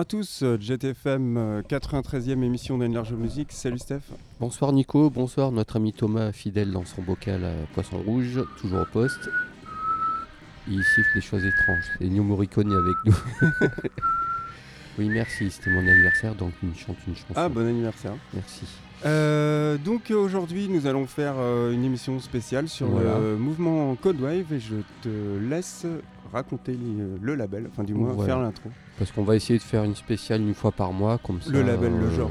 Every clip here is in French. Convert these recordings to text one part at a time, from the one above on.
À tous, euh, JTFM 93e euh, émission d'Enlarge Music. Salut Steph. Bonsoir Nico, bonsoir notre ami Thomas, fidèle dans son bocal à poisson rouge, toujours au poste. Il siffle des choses étranges. C'est New Morricone avec nous. oui, merci, c'était mon anniversaire, donc une chante une chanson. Ah, bon anniversaire. Merci. Euh, donc aujourd'hui, nous allons faire une émission spéciale sur le mouvement Code Wave et je te laisse raconter le label, enfin du moins faire l'intro. Parce qu'on va essayer de faire une spéciale une fois par mois, comme ça. Le label, le genre.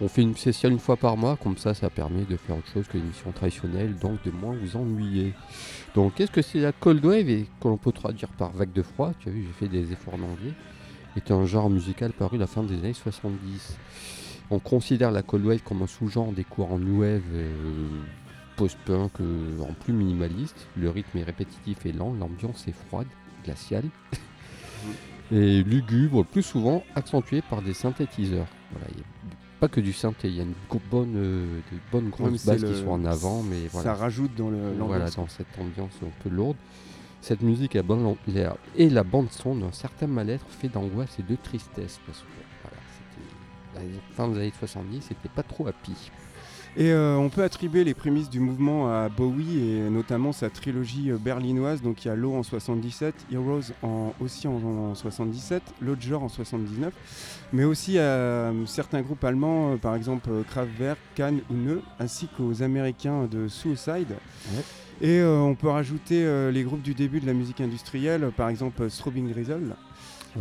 On fait une spéciale une fois par mois, comme ça, ça permet de faire autre chose que l'émission traditionnelle, donc de moins vous ennuyer. Donc, qu'est-ce que c'est la cold wave et qu'on peut traduire par vague de froid? Tu as vu, j'ai fait des efforts en anglais. Est un genre musical paru à la fin des années 70. On considère la cold wave comme un sous-genre des courants new wave post-punk en plus minimaliste. Le rythme est répétitif et lent, l'ambiance est froide, glaciale. et lugubre, plus souvent accentué par des synthétiseurs. Voilà, pas que du synthé, il y a une bonne, euh, de bonnes grosses basses qui sont en avant, mais voilà. Ça rajoute dans le voilà dans cette ambiance un peu lourde. Cette musique a bon l'air et la bande son d'un certain mal-être fait d'angoisse et de tristesse parce que voilà, c'était fin des années 70, c'était pas trop happy. Et euh, on peut attribuer les prémices du mouvement à Bowie et notamment sa trilogie euh, berlinoise. Donc il y a Low en 77, Heroes en, aussi en, 77, l'autre genre en 79, mais aussi à euh, certains groupes allemands, par exemple Kraftwerk, Cannes ou Neu, ainsi qu'aux Américains de Suicide. Et on peut rajouter les groupes du début de la musique industrielle, par exemple Strobing Grizzle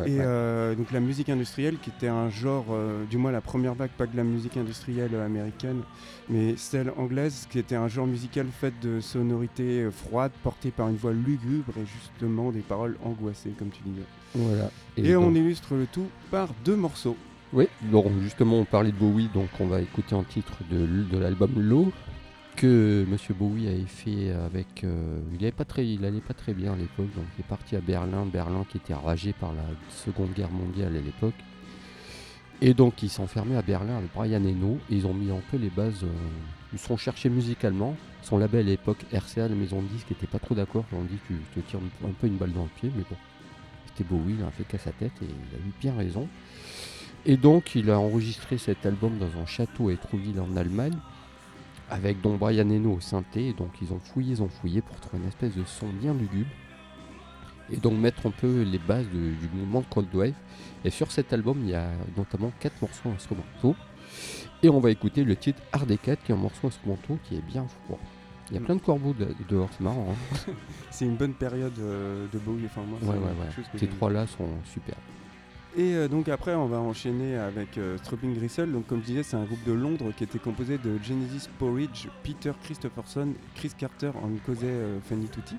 et euh, donc la musique industrielle, qui était un genre, euh, du moins la première vague, pas de la musique industrielle américaine, mais celle anglaise, qui était un genre musical fait de sonorités euh, froides, portées par une voix lugubre et justement des paroles angoissées, comme tu disais. Voilà. Et, on illustre le tout par deux morceaux. Oui, donc justement on parlait de Bowie, donc on va écouter un titre de, de l'album Low, que Monsieur Bowie avait fait avec. Euh, il n'allait pas très, allait pas très bien à l'époque, donc il est parti à Berlin, Berlin qui était ravagé par la Seconde Guerre mondiale à l'époque. Et donc il s'enfermait à Berlin avec Brian Eno et ils ont mis un peu les bases. Euh, ils sont cherchés musicalement. Son label à l'époque, RCA, la maison de disques, n'était pas trop d'accord. Ils ont dit tu te tires un peu une balle dans le pied, mais bon. C'était Bowie, il a fait qu'à sa tête et il a eu bien raison. Et donc il a enregistré cet album dans un château à Étrouville en Allemagne avec Don Brian Eno au synthé. Donc ils ont fouillé, ils ont fouillé pour trouver une espèce de son bien lugubre. Et donc mettre un peu les bases du mouvement de Cold Wave. Et sur cet album, il y a notamment 4 morceaux instrumentaux. Et on va écouter le titre Hard 4 qui est un morceau instrumental qui est bien froid. Il y a plein de corbeaux dehors, c'est marrant. Hein. c'est une bonne période euh, de Bowie. Enfin, moi, ouais, ouais, ouais. Ces trois-là sont super. Et euh, donc après, on va enchaîner avec euh, Stropping Gristle. Donc comme je disais, c'est un groupe de Londres qui était composé de Genesis Porridge, Peter Christopherson, Chris Carter en causait euh, Fanny Tutti.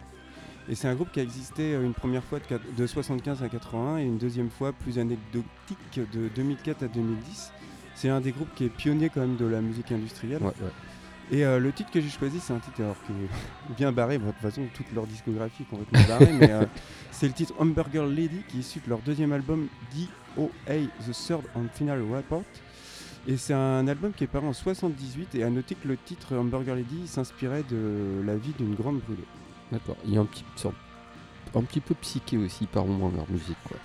Et c'est un groupe qui a existé une première fois de, de 75 à 81 et une deuxième fois plus anecdotique de 2004 à 2010. C'est un des groupes qui est pionnier quand même de la musique industrielle. Et euh, le titre que j'ai choisi, c'est un titre alors, qui est bien barré. de toute façon, toute leur discographie est complètement barrée. mais euh, c'est le titre Hamburger Lady qui est issu de leur deuxième album DOA The Third and Final Report. Et c'est un album qui est paru en 78. Et à noter que le titre Hamburger Lady s'inspirait de la vie d'une grande brûlée. D'accord. Il y a un petit, un petit peu psyché aussi par moment leur musique. Quoi.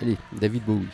Allez, David Bowie.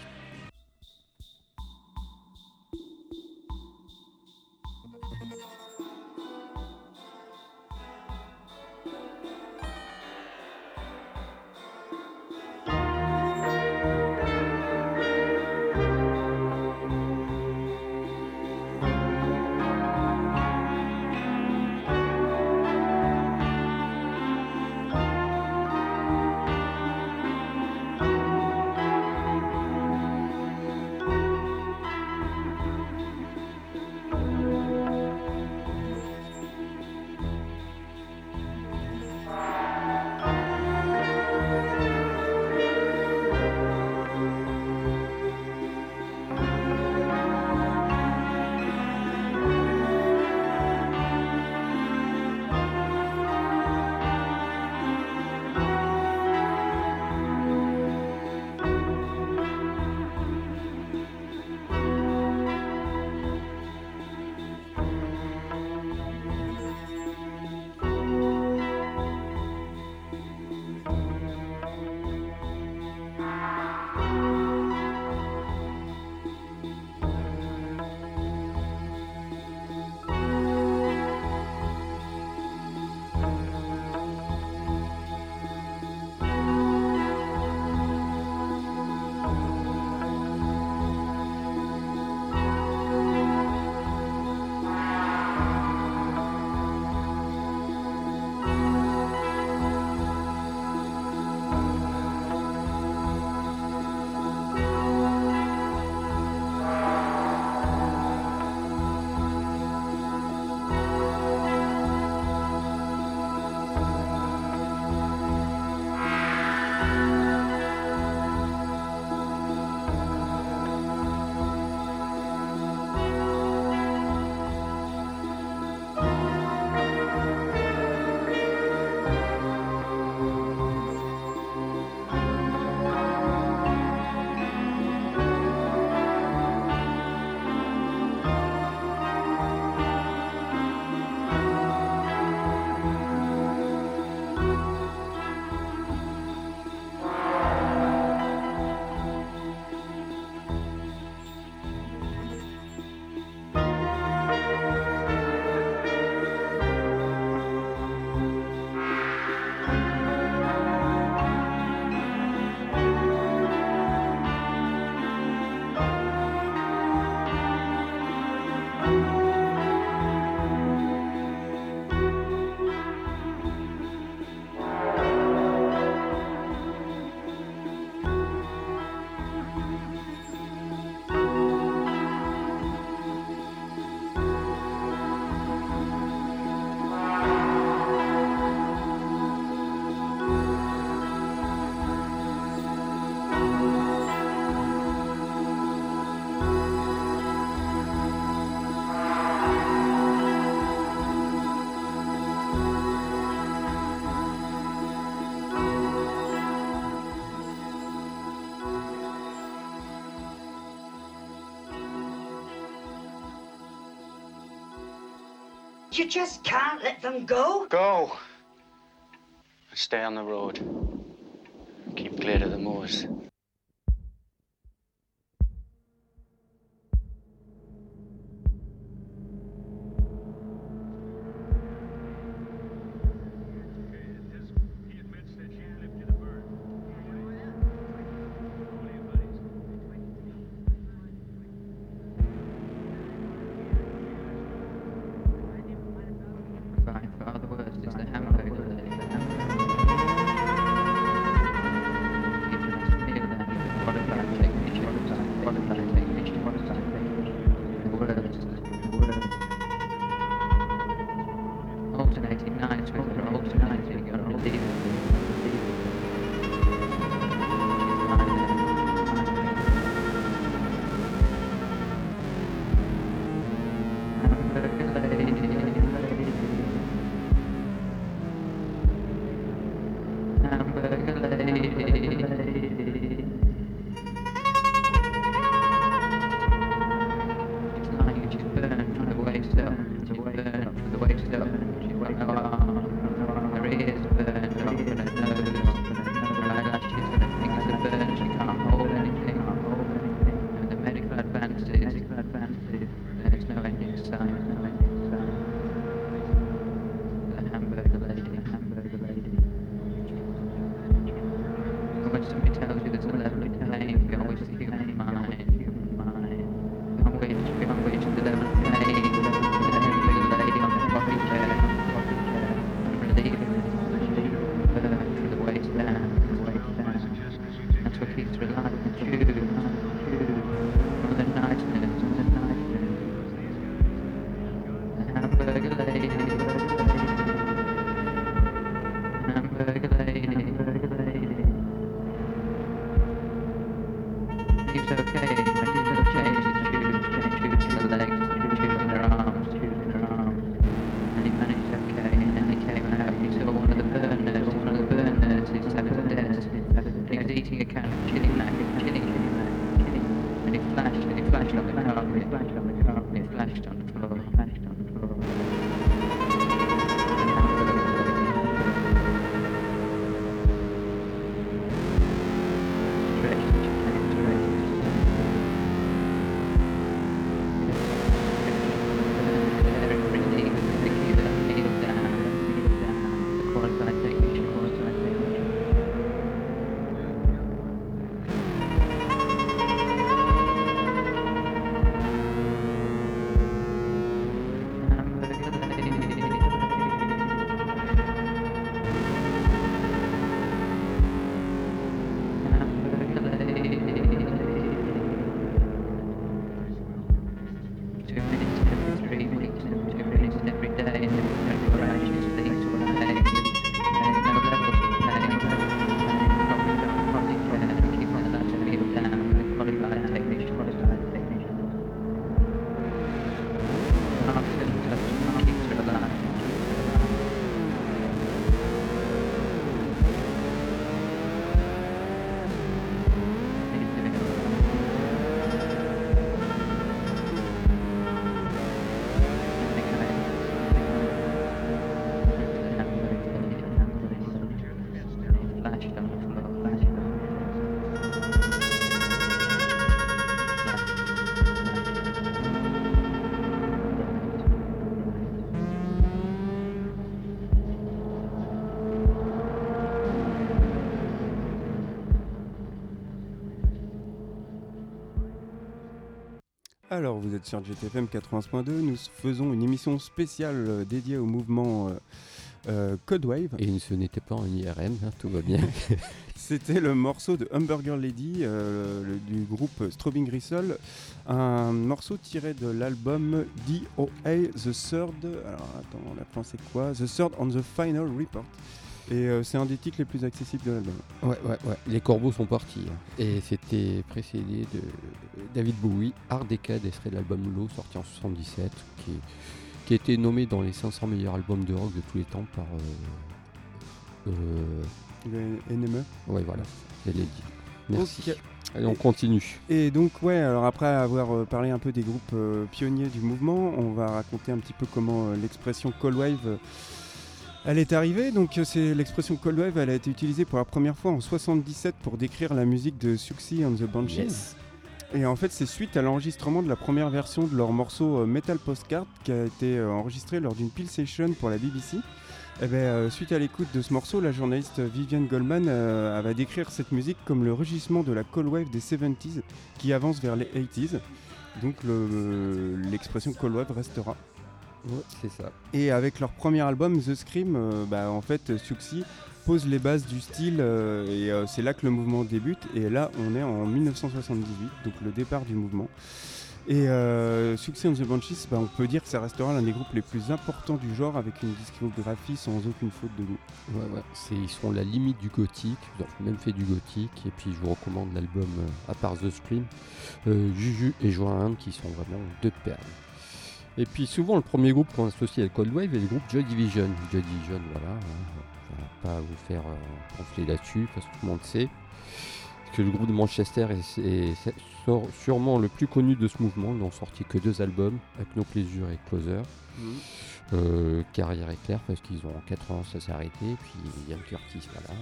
You just can't let them go. Go. Stay on the road. Keep clear of the Alors, vous êtes sur GTFM 80.2. Nous faisons une émission spéciale euh, dédiée au mouvement euh, euh, Codewave. Et ce n'était pas en IRM, hein, tout va bien. C'était le morceau de Hamburger Lady euh, le- du groupe Strobing Gristle, un morceau tiré de l'album DOA The Third. Alors attends, la fin c'est quoi? The Third on the Final Report. Et euh, c'est un des titres les plus accessibles de l'album. Ouais, ouais, ouais. Les corbeaux sont partis. hein. Et c'était précédé de David Bowie, Art Decade, extrait de l'album Low, sorti en 77, qui, qui a été nommé dans les 500 meilleurs albums de rock de tous les temps par. euh, euh, Le NME. ouais, voilà, dit. Merci. Allez, on continue. Et donc ouais, alors après avoir euh, parlé un peu des groupes euh, pionniers du mouvement, on va raconter un petit peu comment euh, l'expression cold wave euh, elle est arrivée. Donc euh, c'est l'expression cold wave, elle a été utilisée pour la première fois en 77 pour décrire la musique de Suxy and the Banshees. Yes. Et en fait, c'est suite à l'enregistrement de la première version de leur morceau euh, Metal Postcard qui a été euh, enregistré lors d'une Peel Session pour la BBC. Et ben, euh, suite à l'écoute de ce morceau, la journaliste Vivienne Goldman euh, va décrire cette musique comme le rugissement de la cold wave des 70s qui avance vers les 80s. Donc le- l'expression cold wave restera. Ouais, c'est ça. Et avec leur premier album, The Scream, euh, bah, en fait, Suxy pose les bases du style euh, et euh, c'est là que le mouvement débute. Et là, on est en 1978, donc le départ du mouvement. Et euh, Suxy and the Banshees, bah, on peut dire que ça restera l'un des groupes les plus importants du genre avec une discographie sans aucune faute de goût. Ouais, ouais. C'est, ils sont la limite du gothique. Ils ont même fait du gothique. Et puis je vous recommande l'album, à part The Scream, Juju et Joanne, qui sont vraiment deux perles. Et puis souvent, le premier groupe qu'on associe à Cold Wave est le groupe Joy Division. Joy Division, voilà. hein, je vais pas vous faire euh, là-dessus parce que tout le monde sait que le groupe de Manchester est, est- est sort- sûrement le plus connu de ce mouvement. Ils n'ont sorti que deux albums, avec No Pleasure et Closer. Euh, carrière éclair parce qu'ils ont en 80 ça s'est arrêté. Puis Ian Curtis, voilà.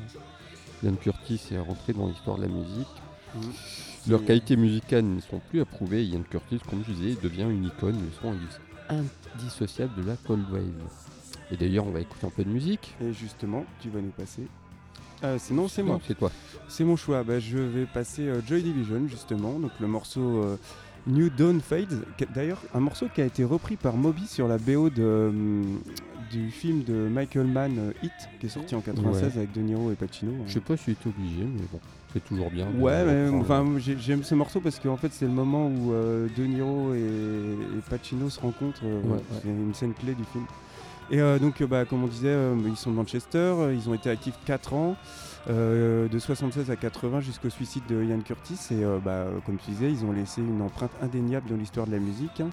Ian Curtis est rentré dans l'histoire de la musique. Leurs Et- qualités musicales ne sont plus approuvées. Ian Curtis, comme je disais, devient une icône, le son indissociable de la cold wave. Et d'ailleurs, on va écouter un peu de musique. Et justement, tu vas nous passer. Euh, c'est non, c'est moi. C'est toi. C'est mon choix. Bah, je vais passer euh, Joy Division justement, donc le morceau euh, New Dawn Fades. qui- D'ailleurs, un morceau qui a été repris par Moby sur la BO de, hum, du film de Michael Mann Hit, qui est sorti en 96 Ouais. avec De Niro et Pacino. Je sais pas si tu obligé, mais bon, c'est toujours bien. Ouais, mais enfin, j'ai- j'aime ce morceau parce qu'en fait, c'est le moment où euh, De Niro et, et Pacino se rencontrent. euh, Ouais, ouais. c'est une scène clé du film. Et euh, donc, euh, bah, comme on disait, ils sont de Manchester, ils ont été actifs 4 ans, de 76 à 80 jusqu'au suicide de Ian Curtis. Et bah, comme tu disais, ils ont laissé une empreinte indéniable dans l'histoire de la musique. hein.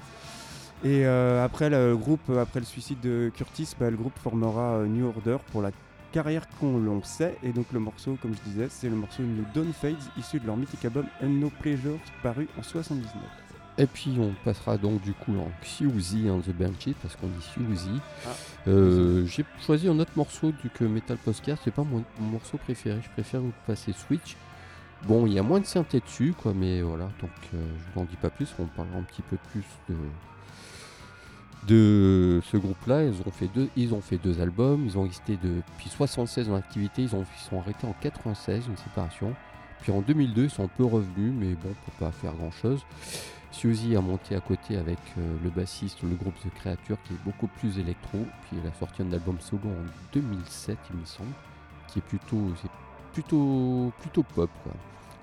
Et après le groupe, après le suicide de Curtis, bah, le groupe formera New Order pour la carrière qu'on l'on sait. Et donc le morceau, comme je disais, c'est le morceau New Dawn Fades, issu de leur mythique album And No Pleasures, paru en 79. Et puis on passera donc du coup en Suzy and the Banshees parce qu'on dit Suzy. Ah. Euh, J'ai choisi un autre morceau du que Metal Postcard, c'est pas mon, mon morceau préféré, je préfère vous passer Switch. Bon, il y a moins de synthé dessus, quoi, mais voilà, donc euh, je vous en dis pas plus, on parlera un petit peu plus de, de ce groupe-là. Ils ont fait deux, ils ont fait deux albums, ils ont existé depuis 76 en activité, ils, ont, ils sont arrêtés en 96, une séparation. Puis en 2002, ils sont un peu revenus, mais bon, pour pas faire grand-chose. Suzy a monté à côté avec euh, le bassiste, le groupe The Creature qui est beaucoup plus électro. Puis elle a sorti un album solo en 2007, il me semble, qui est plutôt, plutôt, pop.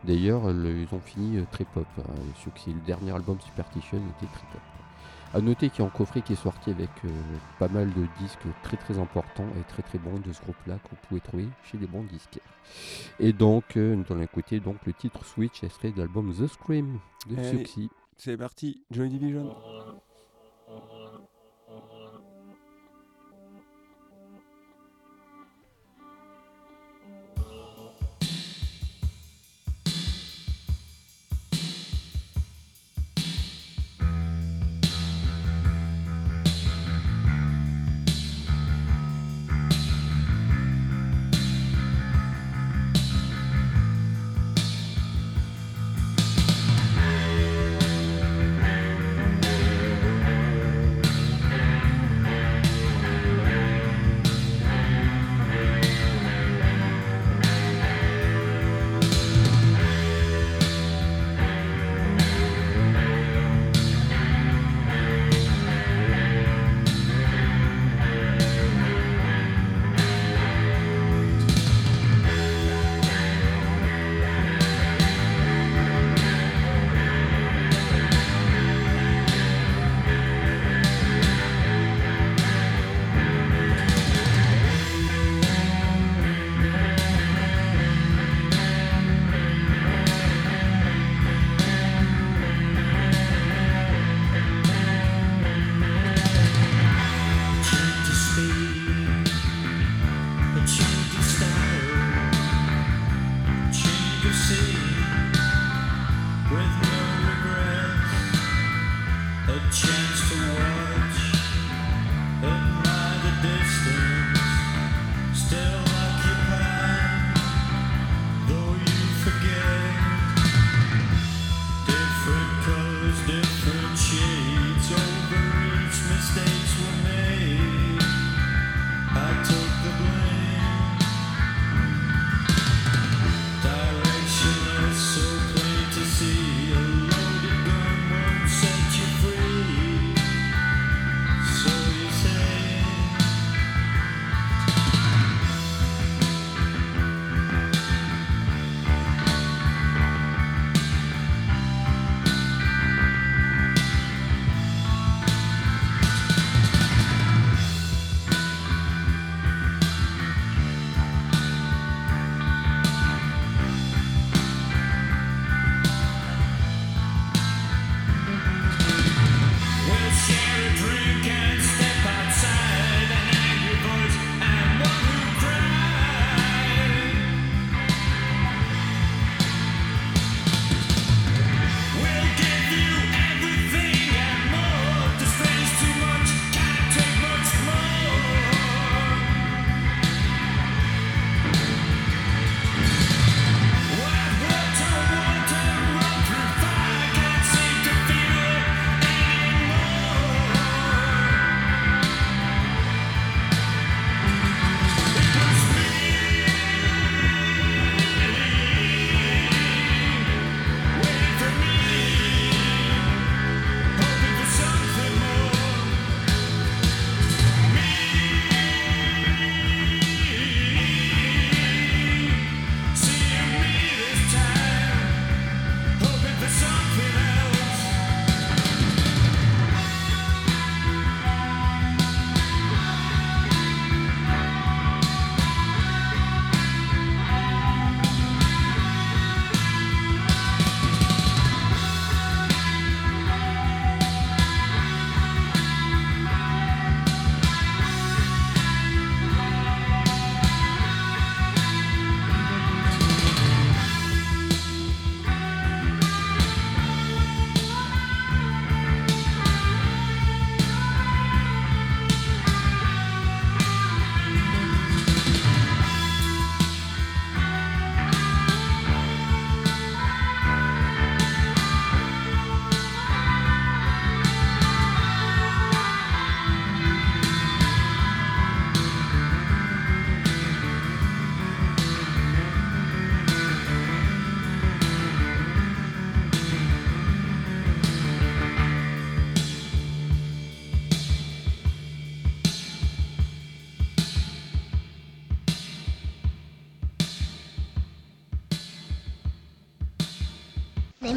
D'ailleurs, le- ils ont fini euh, très pop. hein. Le dernier album Superstition était très pop. À noter qu'il y a un coffret qui est sorti avec euh, pas mal de disques très très importants et très très bons de ce groupe-là qu'on pouvait trouver chez des bons disquaires. Et donc, euh, nous allons écouter donc le titre Switch extrait de l'album The Scream de Allez. Suxy. C'est parti, Joy Division.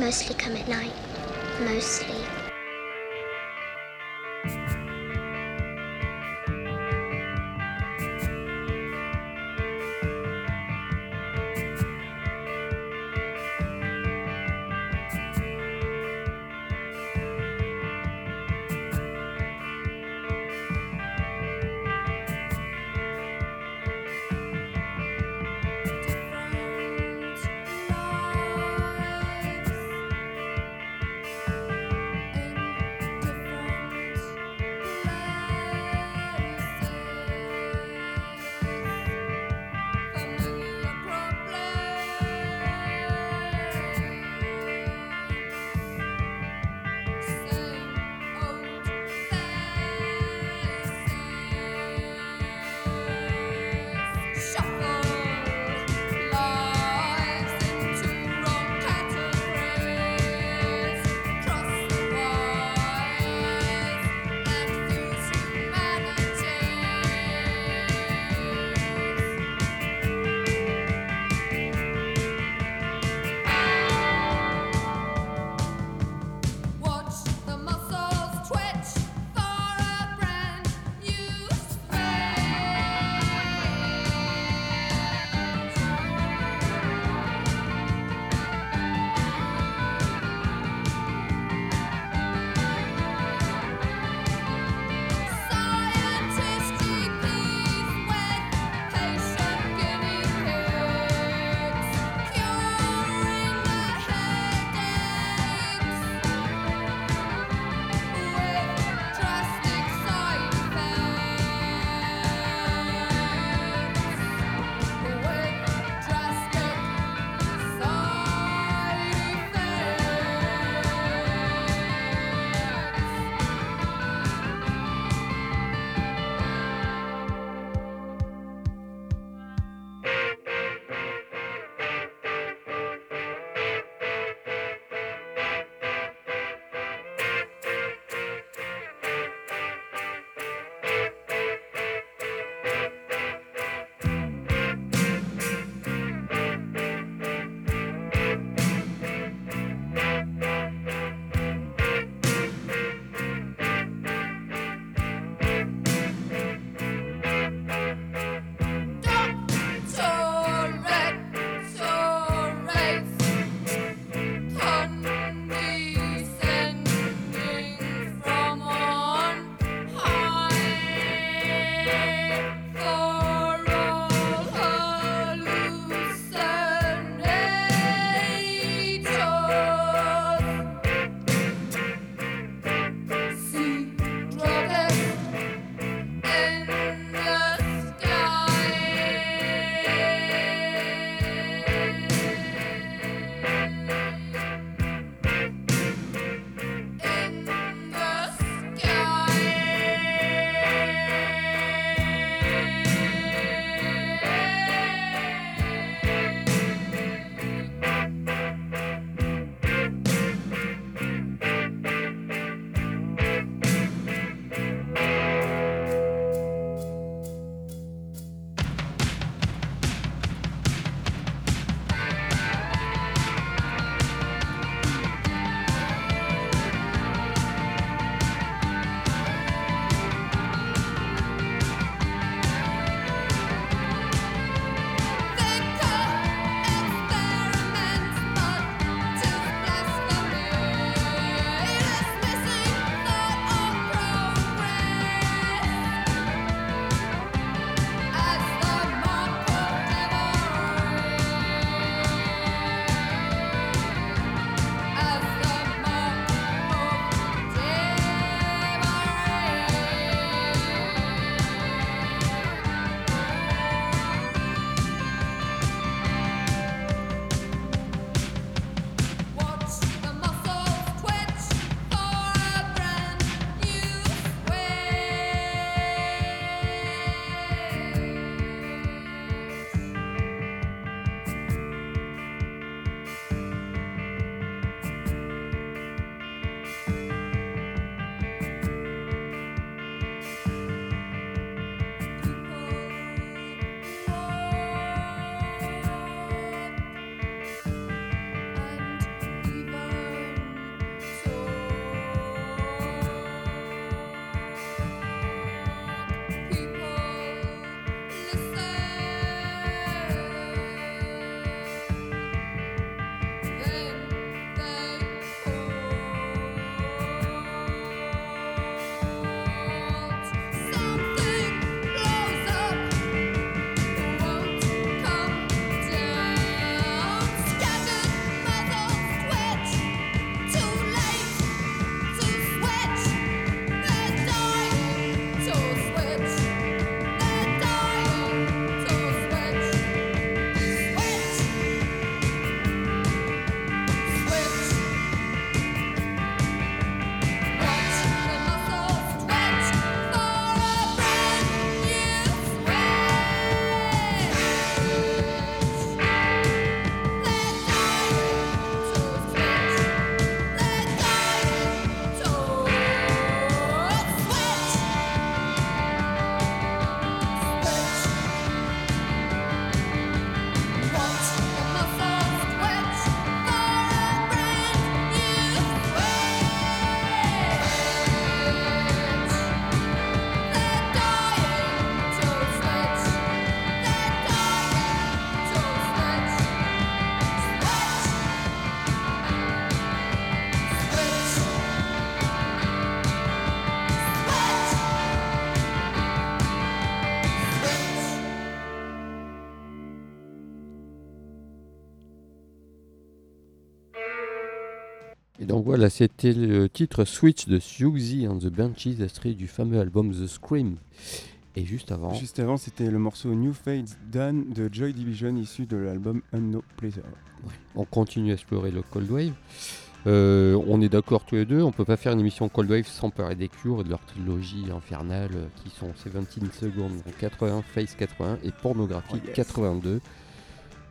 Mostly come at night. Mostly. Voilà, c'était le titre Switch de Siouxsie and the Banshees, extrait du fameux album The Scream. Et juste avant, Juste avant, c'était le morceau New Fades Done de Joy Division issu de l'album Unknown Pleasure. on continue à explorer le Cold Wave. Euh, on est d'accord tous les deux, on peut pas faire une émission Cold Wave sans parler des Cure et de leur trilogie infernale euh, qui sont 17 secondes en 80, Face 81 et Pornographie Oh yes. 82.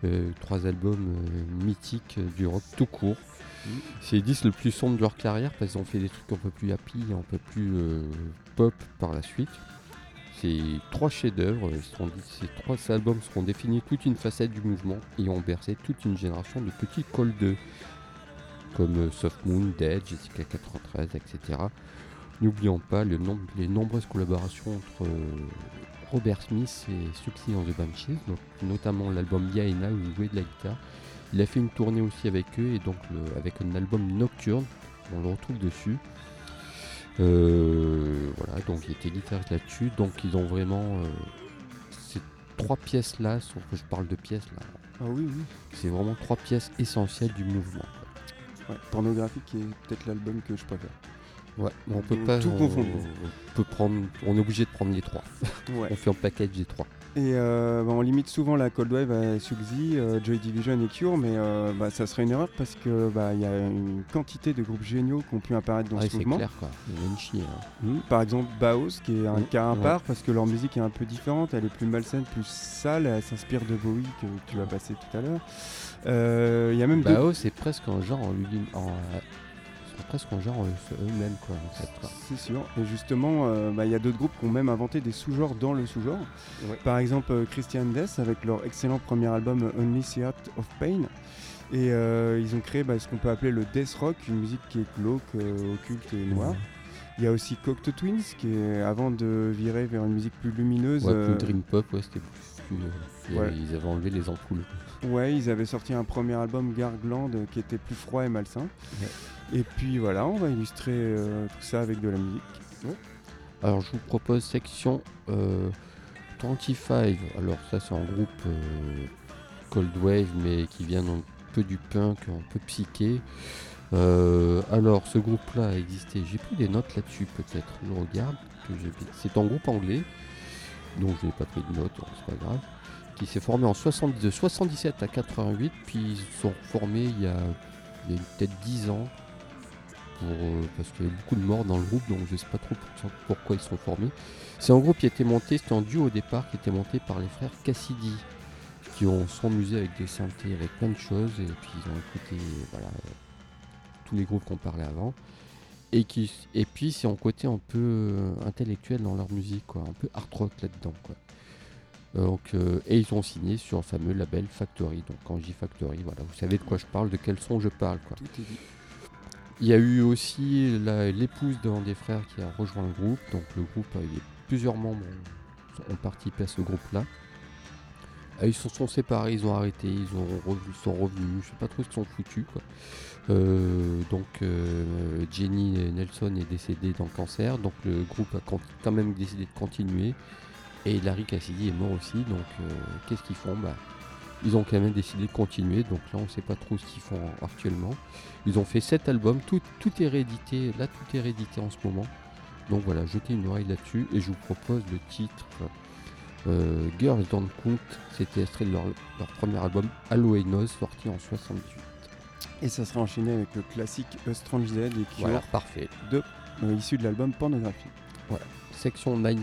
Euh, trois albums euh, mythiques euh, du rock tout court. C'est les disques le plus sombre de leur carrière parce qu'ils ont fait des trucs un peu plus happy, un peu plus pop par la suite. C'est trois chefs-d'œuvre. Ces trois albums seront définis toute une facette du mouvement et ont bercé toute une génération de petits coldeux comme euh, Soft Moon, Dead, Jessica 93, etc. N'oublions pas les nombreuses collaborations entre Robert Smith et Suxy and the Banshees, donc notamment l'album Yaena où il jouait de la guitare. Il a fait une tournée aussi avec eux et donc le- avec un album Nocturne, on le retrouve dessus. Euh, voilà, donc il était guitariste là-dessus, donc ils ont vraiment euh, ces trois pièces là, sauf que je parle de pièces là, Ah oui, oui. c'est vraiment trois pièces essentielles du mouvement. Ouais, Pornographique est peut-être l'album que je préfère. Ouais, on peut pas. tout on, confondre. on peut prendre, on est obligé de prendre les trois. Ouais. On fait un package des trois. Et euh, bah, on limite souvent la Cold Wave à Suxy, euh, Joy Division et Cure, mais euh, bah, ça serait une erreur parce que bah, il y a une quantité de groupes géniaux qui ont pu apparaître dans Ouais, ce c'est mouvement. clair quoi. Chier. hein. Mhm. Par exemple, Baos, qui est un cas à Ouais. part parce que leur musique est un peu différente, elle est plus malsaine, plus sale, elle s'inspire de Bowie que tu as passé tout à l'heure. Euh, Il y a même deux- Bao, c'est presque un genre en en, euh, presque un genre euh, eux-mêmes quoi en fait. quoi. C'est sûr. Et justement, euh, bah, il y a d'autres groupes qui ont même inventé des sous-genres dans le sous-genre. Ouais. Par exemple, euh, Christian Death avec leur excellent premier album Only Theat of Pain. Et euh, ils ont créé bah, ce qu'on peut appeler le death rock, une musique qui est glauque, euh, occulte et noire. Il y a aussi Cocteau Twins, qui est avant de virer vers une musique plus lumineuse. Ouais, plus dream pop, ouais, c'était plus. Ouais. Ils avaient enlevé les ampoules. Ouais, ils avaient sorti un premier album Gargland qui était plus froid et malsain. Et puis voilà, on va illustrer euh, tout ça avec de la musique. Alors je vous propose section euh, 25. Alors ça c'est un groupe euh, Cold Wave mais qui vient un peu du punk, un peu psyché. Euh, alors ce groupe là a existé, j'ai pris des notes là-dessus peut-être, je regarde. C'est un groupe anglais, donc je n'ai pas pris de notes, donc c'est pas grave. Qui s'est formé en 70 de 77 à 88, puis ils sont formés il y a, il y a peut-être 10 ans euh, parce qu'il y a beaucoup de morts dans le groupe, donc je sais pas trop pour- pourquoi ils sont formés. C'est un groupe qui a été monté, c'était un duo au départ qui était monté par les frères Cassidy, qui ont s'amusé avec des synthés, avec plein de choses, et puis ils ont écouté tous les groupes qu'on parlait avant. Et, qui, et puis c'est un côté un peu euh, intellectuel dans leur musique, un peu art rock là-dedans. Donc, euh, et ils ont signé sur le fameux label Factory. Donc quand je dis Factory, voilà, vous savez de quoi je parle, de quel son je parle. Quoi. Tout est dit. Il y a eu aussi l'épouse d'un des frères qui a rejoint le groupe. Donc le groupe, euh, a plusieurs membres ont, participé à ce groupe-là. Euh, Ils se sont séparés, ils ont arrêté, ils, ont sont revenus, je sais pas trop ce qu'ils sont foutus. Euh, donc Jenny Nelson est décédée d'un cancer, donc le groupe a quand même décidé de continuer. Et Larry Cassidy est mort aussi, donc qu'est-ce qu'ils font? Bah, Ils ont quand même décidé de continuer, donc là on sait pas trop ce qu'ils font actuellement. Ils ont fait 7 albums, tout, tout est réédité, là tout est réédité en ce moment. Donc voilà, jetez une oreille là-dessus et je vous propose le titre euh, Girls Don't Count, c'était extrait de leur, leur premier album Halloween Nose sorti en 68. Et ça sera enchaîné avec le classique A Strange Z et Cure, Voilà, parfait. euh, issu de l'album Pornographie. Section 9-5.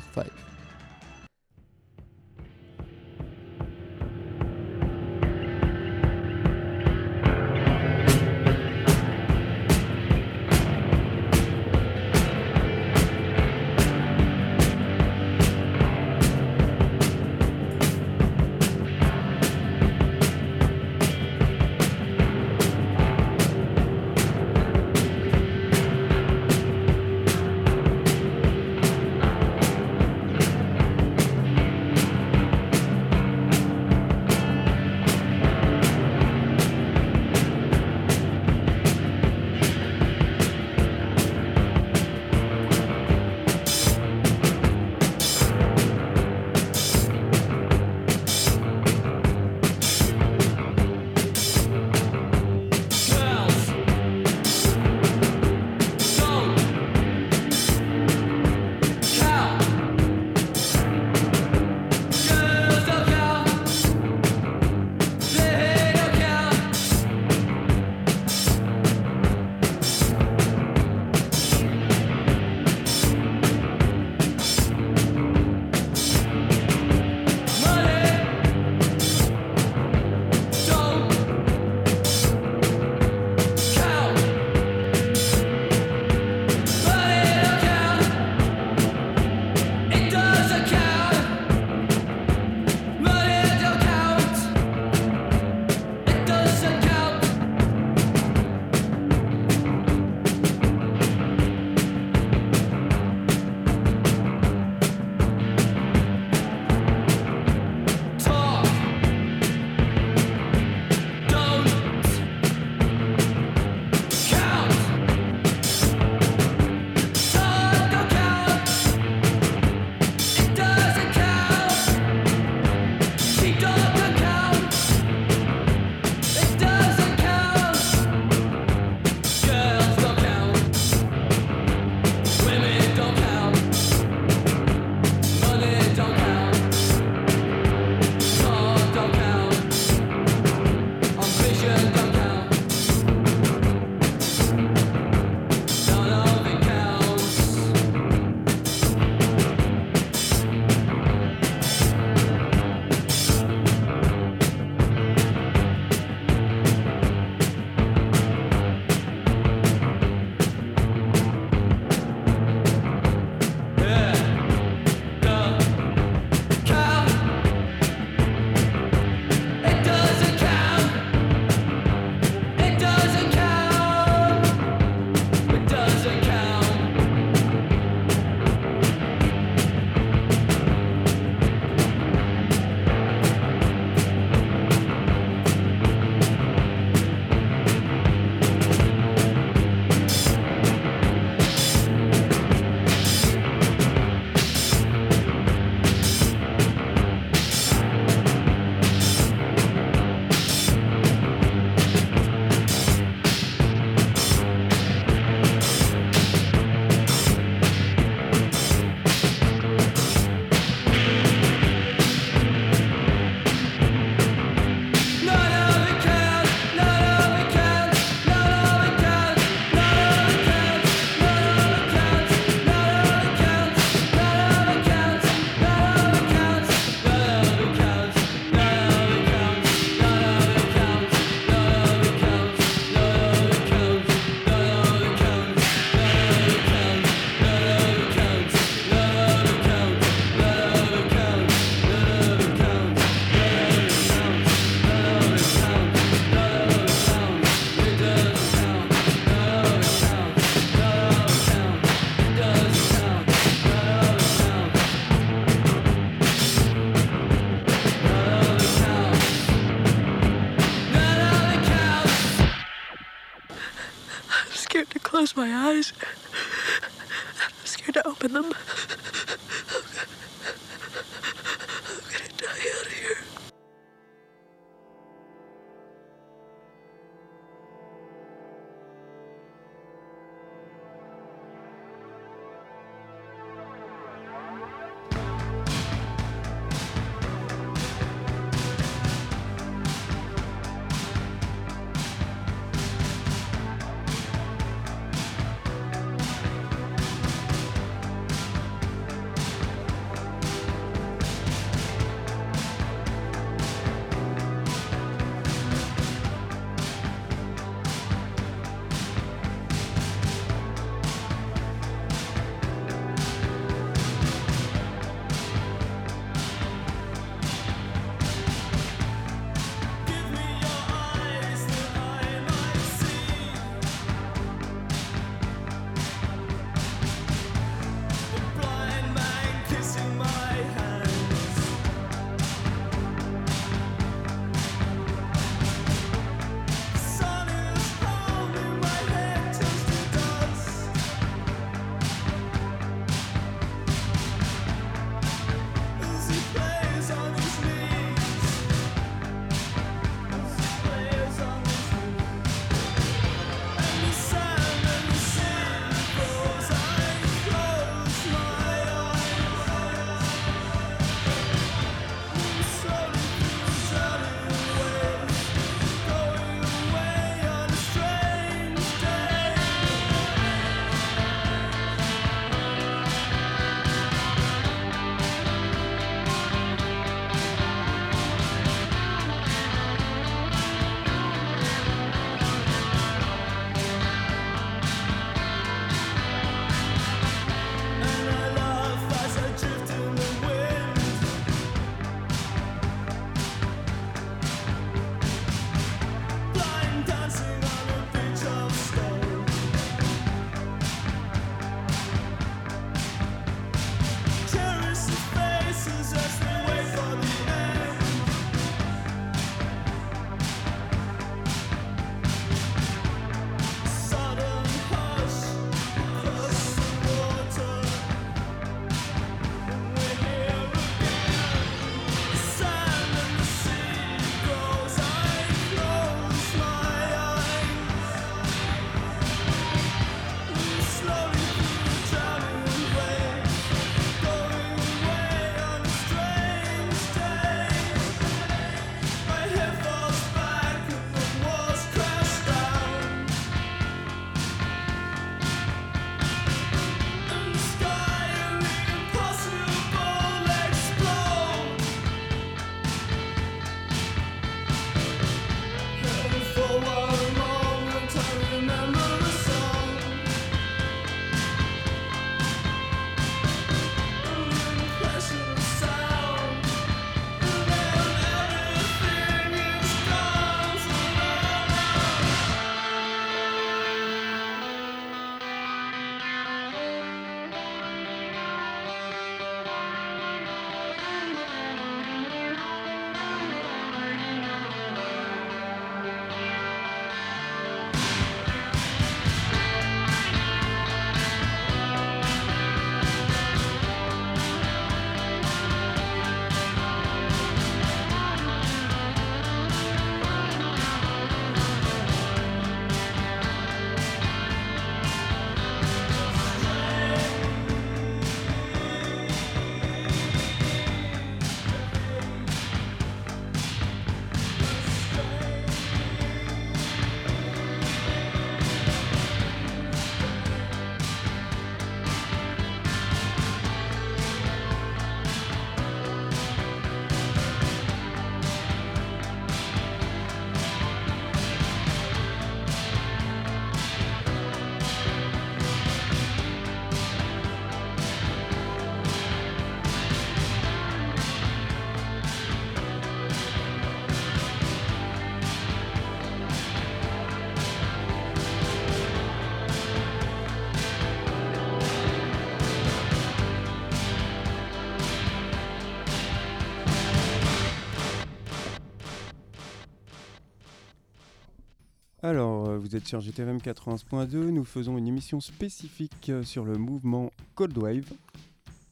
Alors, euh, vous êtes sur GTRM 91.2, nous faisons une émission spécifique euh, sur le mouvement Cold Wave.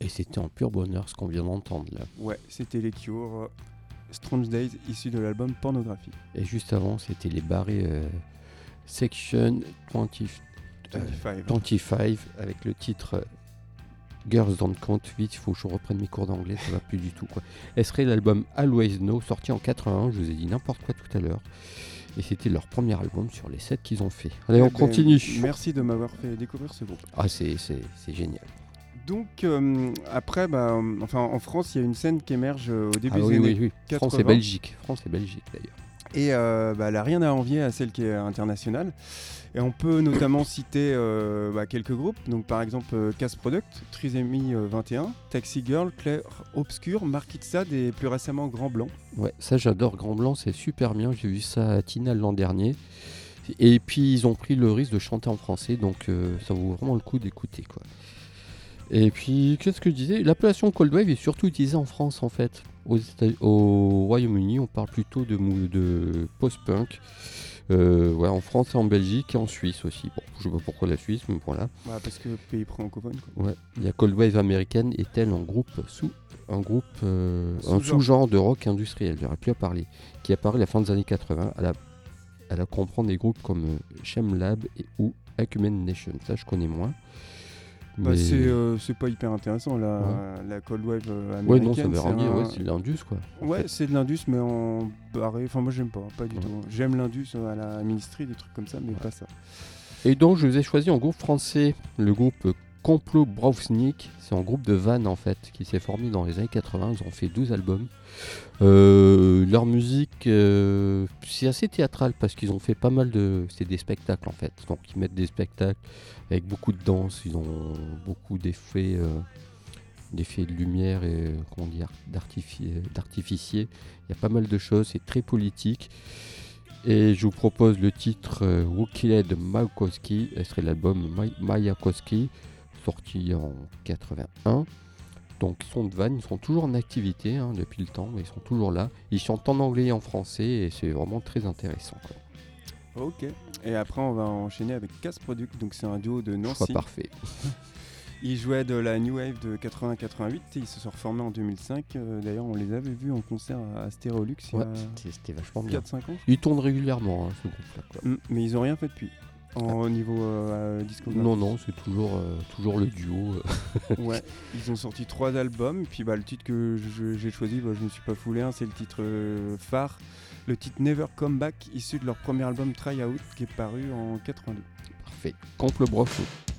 Et c'était en pur bonheur ce qu'on vient d'entendre là. Ouais, c'était les Cure, euh, Strange Days, issu de l'album Pornographie. Et juste avant, c'était les barrés euh, Section 20, euh, 25. 25 avec le titre euh, Girls Don't Count. Vite, il faut que je reprenne mes cours d'anglais, ça va plus du tout. Quoi. Elle serait l'album Always Know, sorti en 81. Je vous ai dit n'importe quoi tout à l'heure. Et c'était leur premier album sur les 7 qu'ils ont fait. Allez, Eh on ben, continue. Merci de m'avoir fait découvrir ce groupe. Ah, c'est génial. Donc, euh, après, bah, euh, enfin, en France, il y a une scène qui émerge euh, au début Ah des oui, années oui, oui. France et 80. Belgique. France et Belgique d'ailleurs. Et euh, bah, elle n'a rien à envier à celle qui est internationale. Et on peut notamment citer euh, bah, quelques groupes, donc par exemple euh, Product, Trisemi euh, 21, Taxi Girl, Claire Obscure, Marquitsad et plus récemment Grand Blanc. Ouais, ça j'adore. Grand Blanc, c'est super bien. J'ai vu ça à Tinal l'an dernier. Et puis ils ont pris le risque de chanter en français, donc euh, ça vaut vraiment le coup d'écouter quoi. Et puis qu'est-ce que je disais? L'appellation Cold Wave est surtout utilisée en France en fait. Aux au Royaume-Uni, on parle plutôt de, mou- de post-punk. Euh, ouais, en France et en Belgique et en Suisse aussi. Bon, je sais pas pourquoi la Suisse, mais voilà. Voilà, parce que pays francophone. quoi. Ouais, la Cold Wave américaine est-elle un groupe sous un groupe euh, un Sous-genre. de rock industriel, j'aurais plus à parler, qui apparaît à la fin des années 80. Elle a, elle a comprend des groupes comme euh, Shem Lab et ou Acumen Nation. Ça, je connais moins. Bah, Mais- c'est euh, c'est pas hyper intéressant la, Ouais. la Cold Wave euh, ouais, non, ça américaine. veut c'est rien dire. un- Ouais, c'est de l'indus quoi. en Ouais, c'est de l'indus, mais en barré. Enfin, moi, j'aime pas, pas du Ouais. tout. J'aime l'indus euh, à la Ministry, des trucs comme ça, mais pas ça. Et donc, je vous ai choisi un groupe français, le groupe Complot Brausnik. C'est un groupe de Vannes en fait, qui s'est formé dans les années 80. Ils ont fait 12 albums. Euh, leur musique, euh, c'est assez théâtral parce qu'ils ont fait pas mal de. C'est des spectacles en fait. Donc, ils mettent des spectacles avec beaucoup de danse. Ils ont beaucoup d'effets. euh, d'effets de lumière et d'artificier. Il y a pas mal de choses, c'est très politique. Et je vous propose le titre euh, Who Killed Mayakovsky, ce serait l'album May- Mayakovsky, sorti en 81. Donc ils sont de Vannes, ils sont toujours en activité hein, depuis le temps, mais ils sont toujours là. Ils chantent en anglais et en français et c'est vraiment très intéressant. quoi. Ok. Et après, on va enchaîner avec Casse Product. Donc, c'est un duo de Choix Nancy. parfait. Ils jouaient de la New Wave de 80-88 et ils se sont reformés en 2005. Euh, D'ailleurs, on les avait vus en concert à Stéréolux il y Ouais, a c'était- c'était vachement bien. 4-5 ans. Ils tournent régulièrement hein, ce groupe-là. quoi. Mm, mais ils ont rien fait depuis. En, Au niveau euh, discographie. Non, non, c'est toujours, euh, toujours le duo. euh. Ouais, ils ont sorti trois albums. Puis bah, le titre que j'ai choisi, bah, je ne suis pas foulé. hein, c'est le titre euh, phare, le titre Never Come Back, issu de leur premier album Try Out, qui est paru en 82. Parfait. Complot Brofo. Never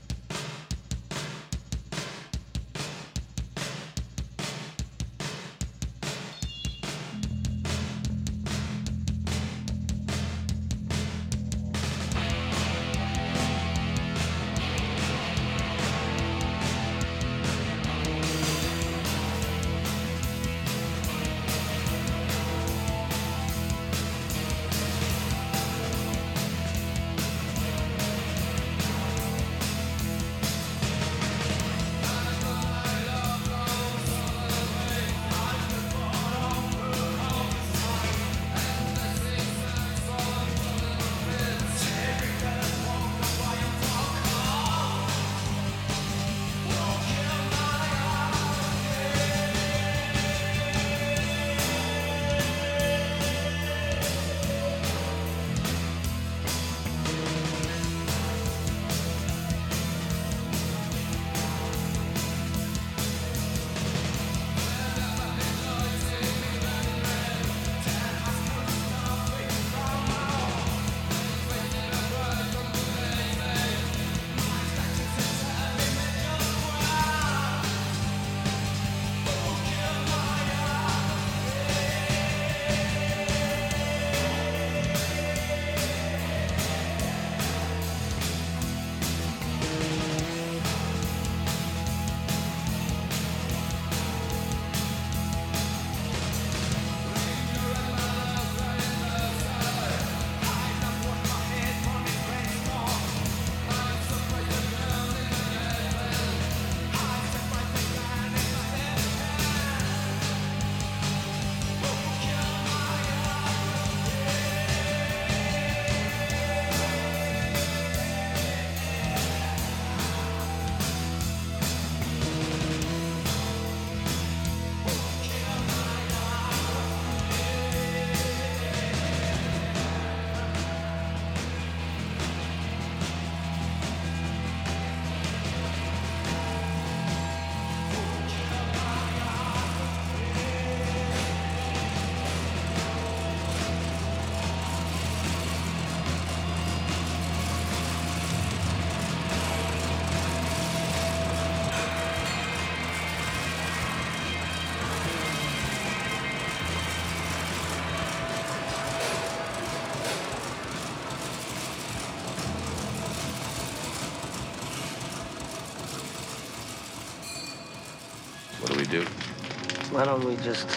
Why don't we just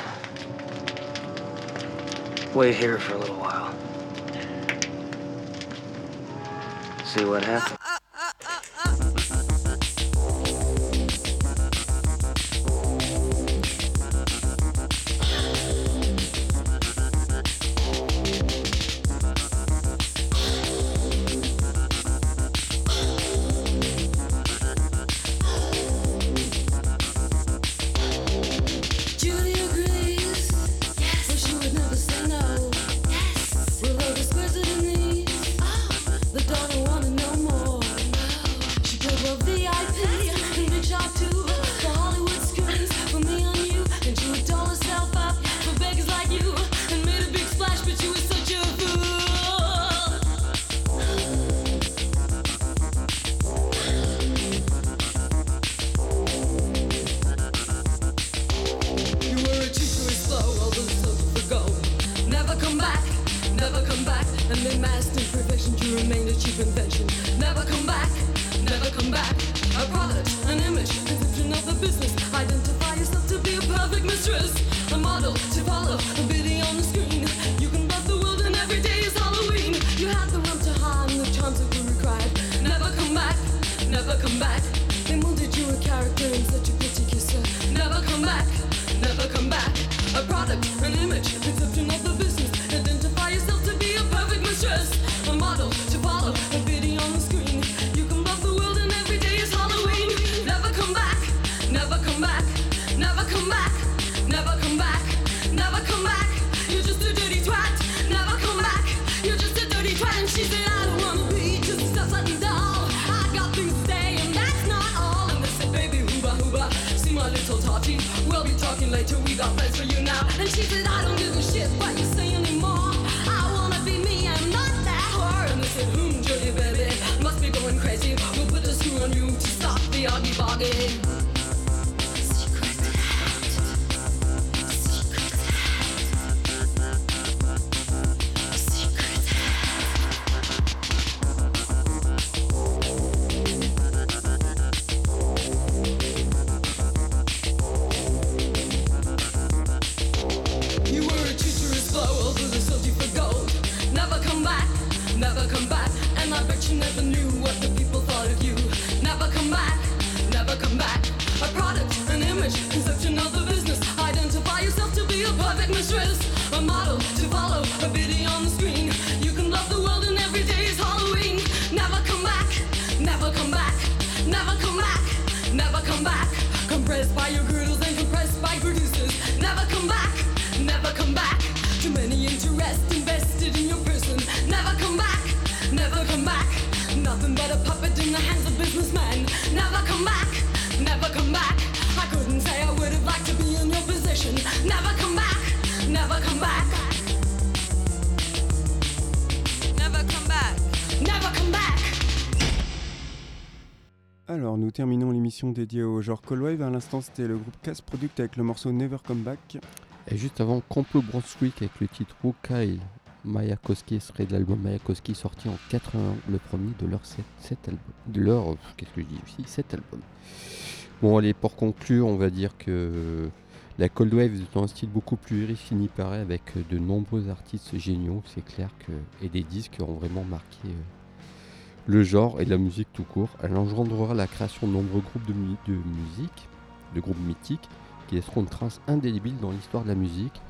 wait here for a little while? See what happens. Later. We got plans for you now. And she said, I don't give a shit what you Alors, nous terminons l'émission dédiée au genre Coldwave. À l'instant, c'était le groupe Cass Product avec le morceau Never Come Back. Et juste avant, Complot Brunswick avec le titre Kyle Mayakovsky serait de l'album Mayakovsky sorti en 80, le premier de leur 7, albums. De leur, qu'est-ce que je dis 7 albums. Bon, allez, pour conclure, on va dire que la Cold Wave est un style beaucoup plus riche, il n'y paraît, avec de nombreux artistes géniaux, c'est clair que. et des disques ont vraiment marqué euh, le genre et la musique tout court. Elle engendrera la création de nombreux groupes de, mu- de musique, de groupes mythiques, qui laisseront une trace indélébile dans l'histoire de la musique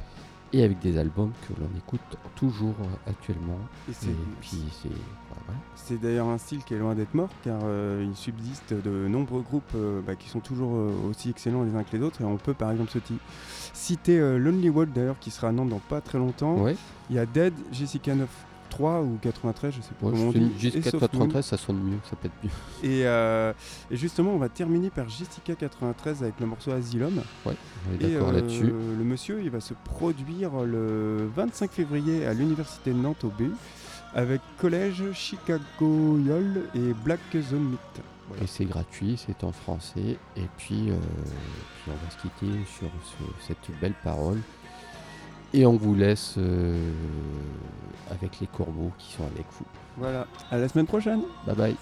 et avec des albums que l'on écoute toujours euh, actuellement. Et c'est- puis c'est. enfin, voilà. C'est d'ailleurs un style qui est loin d'être mort car euh, il subsiste de nombreux groupes euh, bah, qui sont toujours euh, aussi excellents les uns que les autres et on peut par exemple citer Lonely World d'ailleurs qui sera à Nantes dans pas très longtemps. Ouais, Il y a Dead, Jessica 9 3 ou 93, je sais pas ouais, comment on je- dit. jusqu'à et Soft Moon. 93, ça sonne mieux, ça peut être mieux. Et, euh, et justement, on va terminer par Jessica 93 avec le morceau Asylum. Ouais, on est d'accord euh, là-dessus. le monsieur, il va se produire le 25 février à l'université de Nantes au BU avec Collège, Chicago Yol et Black Zone Meet. Voilà. Et c'est gratuit, c'est en français. Et puis, euh, puis on va se quitter sur ce- cette belle parole. Et on vous laisse euh, avec les corbeaux qui sont avec vous. Voilà, à la semaine prochaine Bye bye.